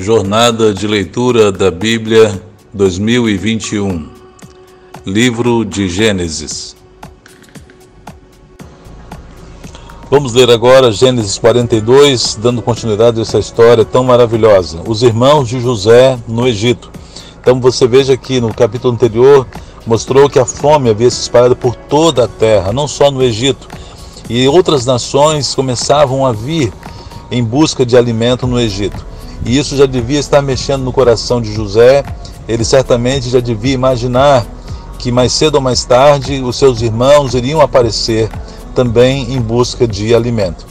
Jornada de Leitura da Bíblia 2021 Livro de Gênesis Vamos ler agora Gênesis 42, dando continuidade a essa história tão maravilhosa. Os irmãos de José no Egito. Então você veja que no capítulo anterior mostrou que a fome havia se espalhado por toda a terra, não só no Egito. E outras nações começavam a vir em busca de alimento no Egito. E isso já devia estar mexendo no coração de José. Ele certamente já devia imaginar que mais cedo ou mais tarde os seus irmãos iriam aparecer também em busca de alimento.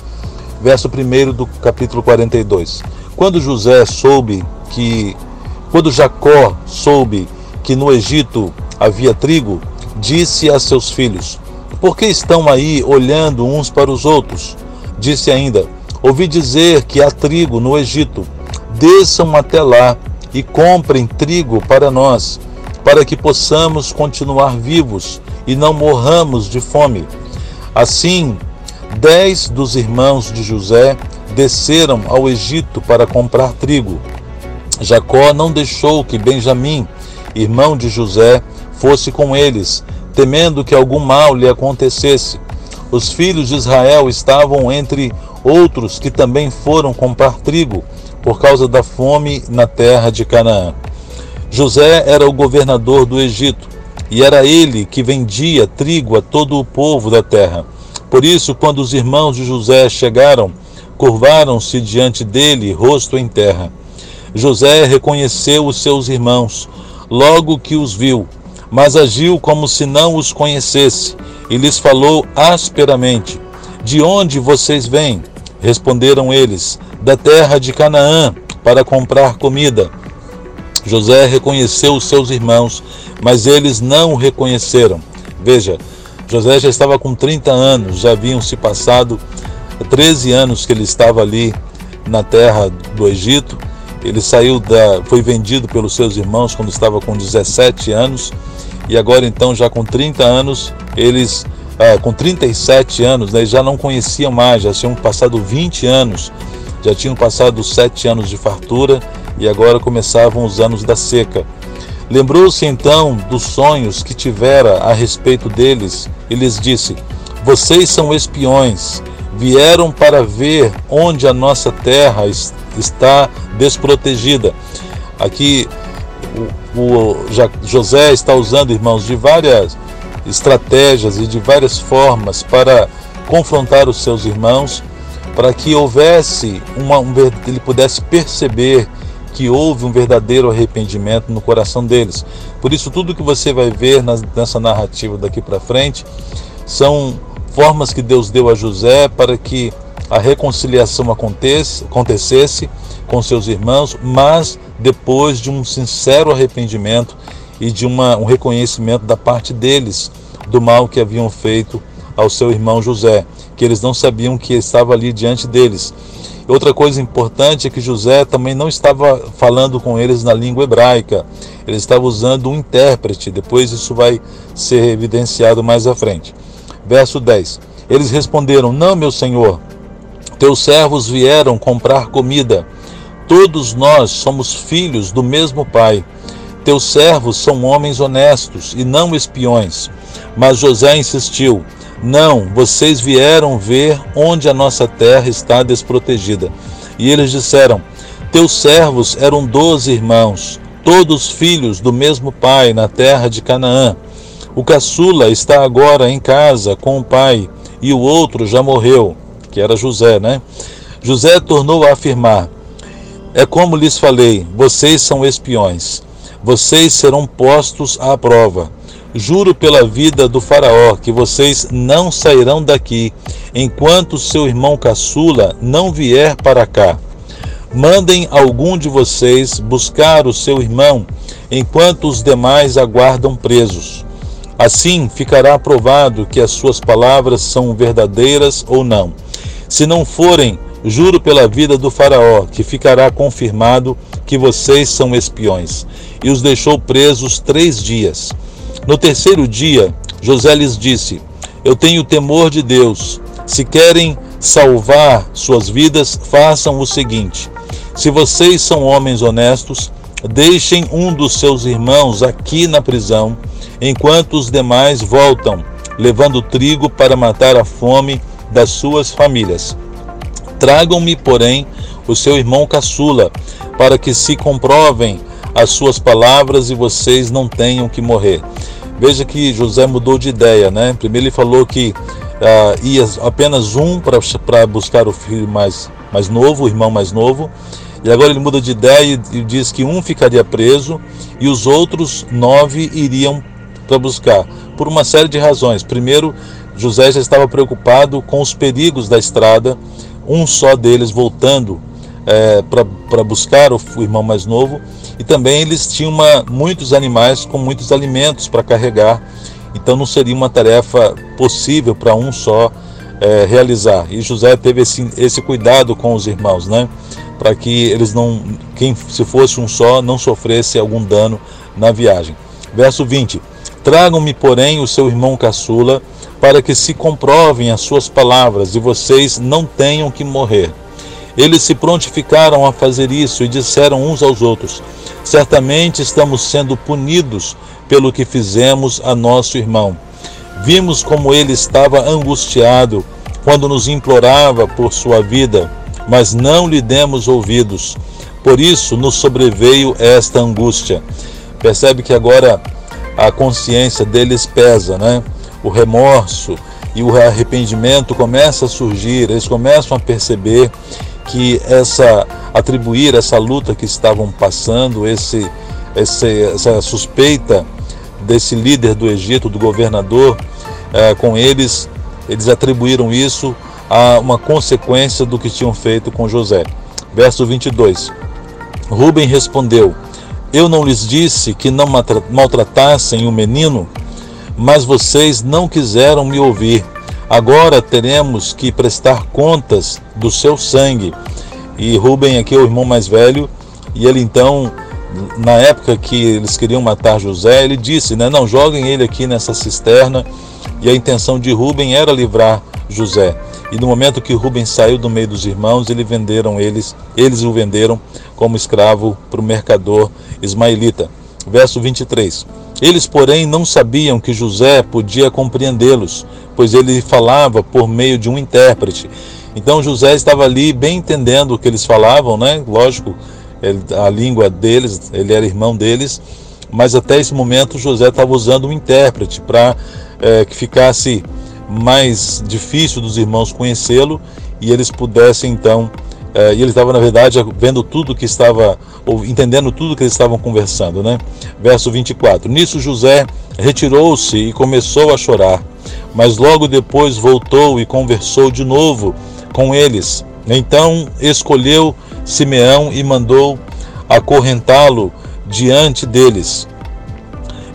Verso 1 do capítulo 42. Quando José soube que quando Jacó soube que no Egito havia trigo, disse a seus filhos: Por que estão aí olhando uns para os outros? Disse ainda: Ouvi dizer que há trigo no Egito desçam até lá e comprem trigo para nós, para que possamos continuar vivos e não morramos de fome. Assim, dez dos irmãos de José desceram ao Egito para comprar trigo. Jacó não deixou que Benjamim, irmão de José, fosse com eles, temendo que algum mal lhe acontecesse. Os filhos de Israel estavam entre outros que também foram comprar trigo por causa da fome na terra de Canaã. José era o governador do Egito e era ele que vendia trigo a todo o povo da terra. Por isso, quando os irmãos de José chegaram, curvaram-se diante dele, rosto em terra. José reconheceu os seus irmãos, logo que os viu, mas agiu como se não os conhecesse e lhes falou asperamente: De onde vocês vêm? Responderam eles: da terra de Canaã para comprar comida. José reconheceu os seus irmãos, mas eles não o reconheceram. Veja, José já estava com 30 anos, já haviam se passado 13 anos que ele estava ali na terra do Egito. Ele saiu da, foi vendido pelos seus irmãos quando estava com 17 anos e agora então já com 30 anos eles é, com 37 anos, né, já não conheciam mais, já tinham passado 20 anos já tinham passado sete anos de fartura e agora começavam os anos da seca. Lembrou-se então dos sonhos que tivera a respeito deles e lhes disse: Vocês são espiões, vieram para ver onde a nossa terra está desprotegida. Aqui o, o José está usando, irmãos, de várias estratégias e de várias formas para confrontar os seus irmãos para que houvesse uma, um, ele pudesse perceber que houve um verdadeiro arrependimento no coração deles. Por isso, tudo que você vai ver nessa narrativa daqui para frente são formas que Deus deu a José para que a reconciliação acontecesse com seus irmãos, mas depois de um sincero arrependimento e de uma, um reconhecimento da parte deles do mal que haviam feito ao seu irmão José que eles não sabiam que estava ali diante deles. Outra coisa importante é que José também não estava falando com eles na língua hebraica, ele estava usando um intérprete, depois isso vai ser evidenciado mais à frente. Verso 10: Eles responderam: Não, meu senhor, teus servos vieram comprar comida. Todos nós somos filhos do mesmo pai. Teus servos são homens honestos e não espiões. Mas José insistiu: não, vocês vieram ver onde a nossa terra está desprotegida. E eles disseram: Teus servos eram doze irmãos, todos filhos do mesmo pai na terra de Canaã. O caçula está agora em casa com o pai, e o outro já morreu, que era José, né? José tornou a afirmar: É como lhes falei, vocês são espiões. Vocês serão postos à prova. Juro pela vida do Faraó que vocês não sairão daqui enquanto seu irmão caçula não vier para cá. Mandem algum de vocês buscar o seu irmão enquanto os demais aguardam presos. Assim ficará provado que as suas palavras são verdadeiras ou não. Se não forem, juro pela vida do Faraó que ficará confirmado que vocês são espiões. E os deixou presos três dias. No terceiro dia, José lhes disse: Eu tenho temor de Deus. Se querem salvar suas vidas, façam o seguinte: Se vocês são homens honestos, deixem um dos seus irmãos aqui na prisão, enquanto os demais voltam, levando trigo para matar a fome das suas famílias. Tragam-me, porém, o seu irmão caçula, para que se comprovem as suas palavras e vocês não tenham que morrer. Veja que José mudou de ideia, né? Primeiro ele falou que uh, ia apenas um para buscar o filho mais, mais novo, o irmão mais novo, e agora ele muda de ideia e diz que um ficaria preso e os outros nove iriam para buscar, por uma série de razões. Primeiro, José já estava preocupado com os perigos da estrada, um só deles voltando é, para buscar o, irmão mais novo, e também eles tinham uma, muitos animais com muitos alimentos para carregar, então não seria uma tarefa possível para um só é, realizar. E José teve esse, esse cuidado com os irmãos, né? Para que eles não, quem se fosse um só, não sofresse algum dano na viagem. Verso 20: Tragam-me, porém, o seu irmão caçula, para que se comprovem as suas palavras e vocês não tenham que morrer. Eles se prontificaram a fazer isso e disseram uns aos outros: Certamente estamos sendo punidos pelo que fizemos a nosso irmão. Vimos como ele estava angustiado quando nos implorava por sua vida, mas não lhe demos ouvidos. Por isso nos sobreveio esta angústia. Percebe que agora a consciência deles pesa, né? O remorso e o arrependimento começa a surgir, eles começam a perceber que essa atribuir essa luta que estavam passando, esse, esse essa suspeita desse líder do Egito, do governador, é, com eles, eles atribuíram isso a uma consequência do que tinham feito com José. Verso 22. Rubem respondeu: Eu não lhes disse que não maltratassem o menino, mas vocês não quiseram me ouvir. Agora teremos que prestar contas do seu sangue. E Rubem aqui é o irmão mais velho, e ele então, na época que eles queriam matar José, ele disse, né, não, joguem ele aqui nessa cisterna, e a intenção de Rubem era livrar José. E no momento que Rubem saiu do meio dos irmãos, eles venderam eles, eles o venderam como escravo para o mercador ismaelita. Verso 23. Eles, porém, não sabiam que José podia compreendê-los, pois ele falava por meio de um intérprete. Então José estava ali bem entendendo o que eles falavam, né? Lógico, a língua deles, ele era irmão deles, mas até esse momento José estava usando um intérprete para é, que ficasse mais difícil dos irmãos conhecê-lo e eles pudessem então é, e ele estava, na verdade, vendo tudo que estava, ou entendendo tudo que eles estavam conversando, né? Verso 24: Nisso José retirou-se e começou a chorar, mas logo depois voltou e conversou de novo com eles. Então escolheu Simeão e mandou acorrentá-lo diante deles.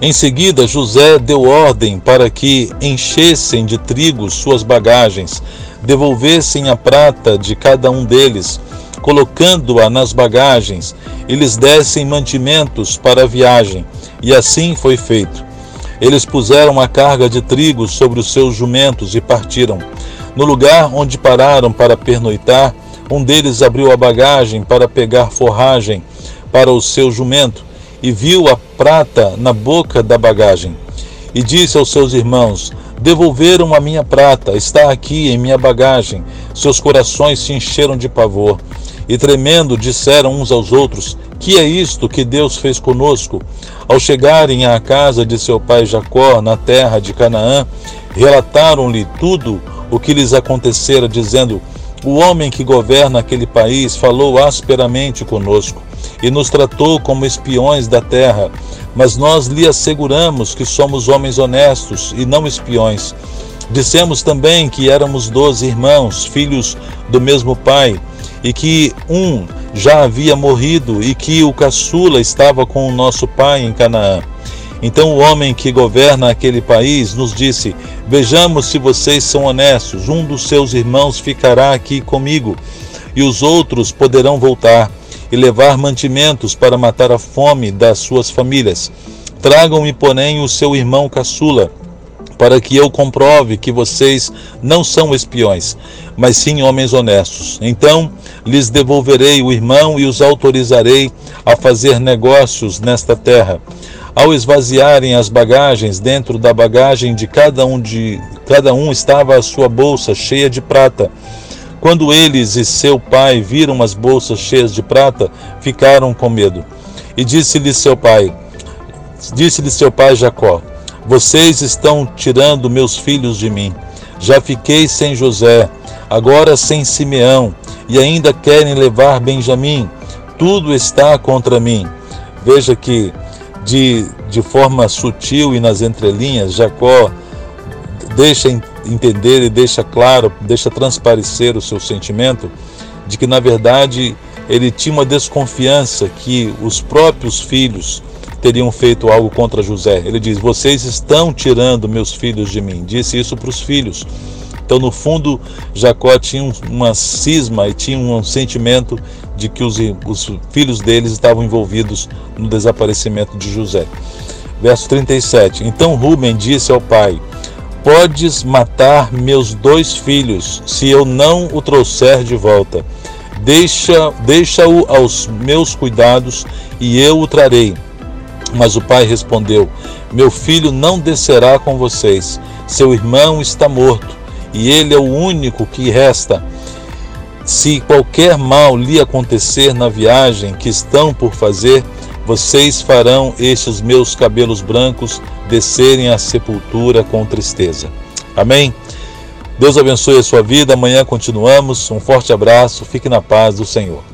Em seguida, José deu ordem para que enchessem de trigo suas bagagens devolvessem a prata de cada um deles, colocando-a nas bagagens, e lhes dessem mantimentos para a viagem. E assim foi feito. Eles puseram a carga de trigo sobre os seus jumentos e partiram. No lugar onde pararam para pernoitar, um deles abriu a bagagem para pegar forragem para o seu jumento e viu a prata na boca da bagagem. E disse aos seus irmãos: Devolveram a minha prata, está aqui em minha bagagem. Seus corações se encheram de pavor. E tremendo, disseram uns aos outros: Que é isto que Deus fez conosco? Ao chegarem à casa de seu pai Jacó, na terra de Canaã, relataram-lhe tudo o que lhes acontecera, dizendo: O homem que governa aquele país falou asperamente conosco e nos tratou como espiões da terra. Mas nós lhe asseguramos que somos homens honestos e não espiões. Dissemos também que éramos doze irmãos, filhos do mesmo pai, e que um já havia morrido e que o caçula estava com o nosso pai em Canaã. Então o homem que governa aquele país nos disse: Vejamos se vocês são honestos. Um dos seus irmãos ficará aqui comigo, e os outros poderão voltar e levar mantimentos para matar a fome das suas famílias. Tragam-me, porém, o seu irmão caçula, para que eu comprove que vocês não são espiões, mas sim homens honestos. Então lhes devolverei o irmão e os autorizarei a fazer negócios nesta terra. Ao esvaziarem as bagagens, dentro da bagagem de cada um de cada um estava a sua bolsa cheia de prata. Quando eles e seu pai viram as bolsas cheias de prata, ficaram com medo. E disse-lhe seu pai: Disse-lhe seu pai Jacó: Vocês estão tirando meus filhos de mim. Já fiquei sem José, agora sem Simeão, e ainda querem levar Benjamim. Tudo está contra mim. Veja que de, de forma sutil e nas entrelinhas, Jacó deixa entender e deixa claro, deixa transparecer o seu sentimento de que na verdade ele tinha uma desconfiança que os próprios filhos teriam feito algo contra José. Ele diz: Vocês estão tirando meus filhos de mim. Disse isso para os filhos. Então, no fundo, Jacó tinha uma cisma e tinha um sentimento de que os, os filhos deles estavam envolvidos no desaparecimento de José. Verso 37. Então Rubem disse ao pai: Podes matar meus dois filhos, se eu não o trouxer de volta. Deixa, deixa-o aos meus cuidados e eu o trarei. Mas o pai respondeu: Meu filho não descerá com vocês. Seu irmão está morto e ele é o único que resta. Se qualquer mal lhe acontecer na viagem que estão por fazer, vocês farão estes meus cabelos brancos descerem à sepultura com tristeza. Amém? Deus abençoe a sua vida. Amanhã continuamos. Um forte abraço. Fique na paz do Senhor.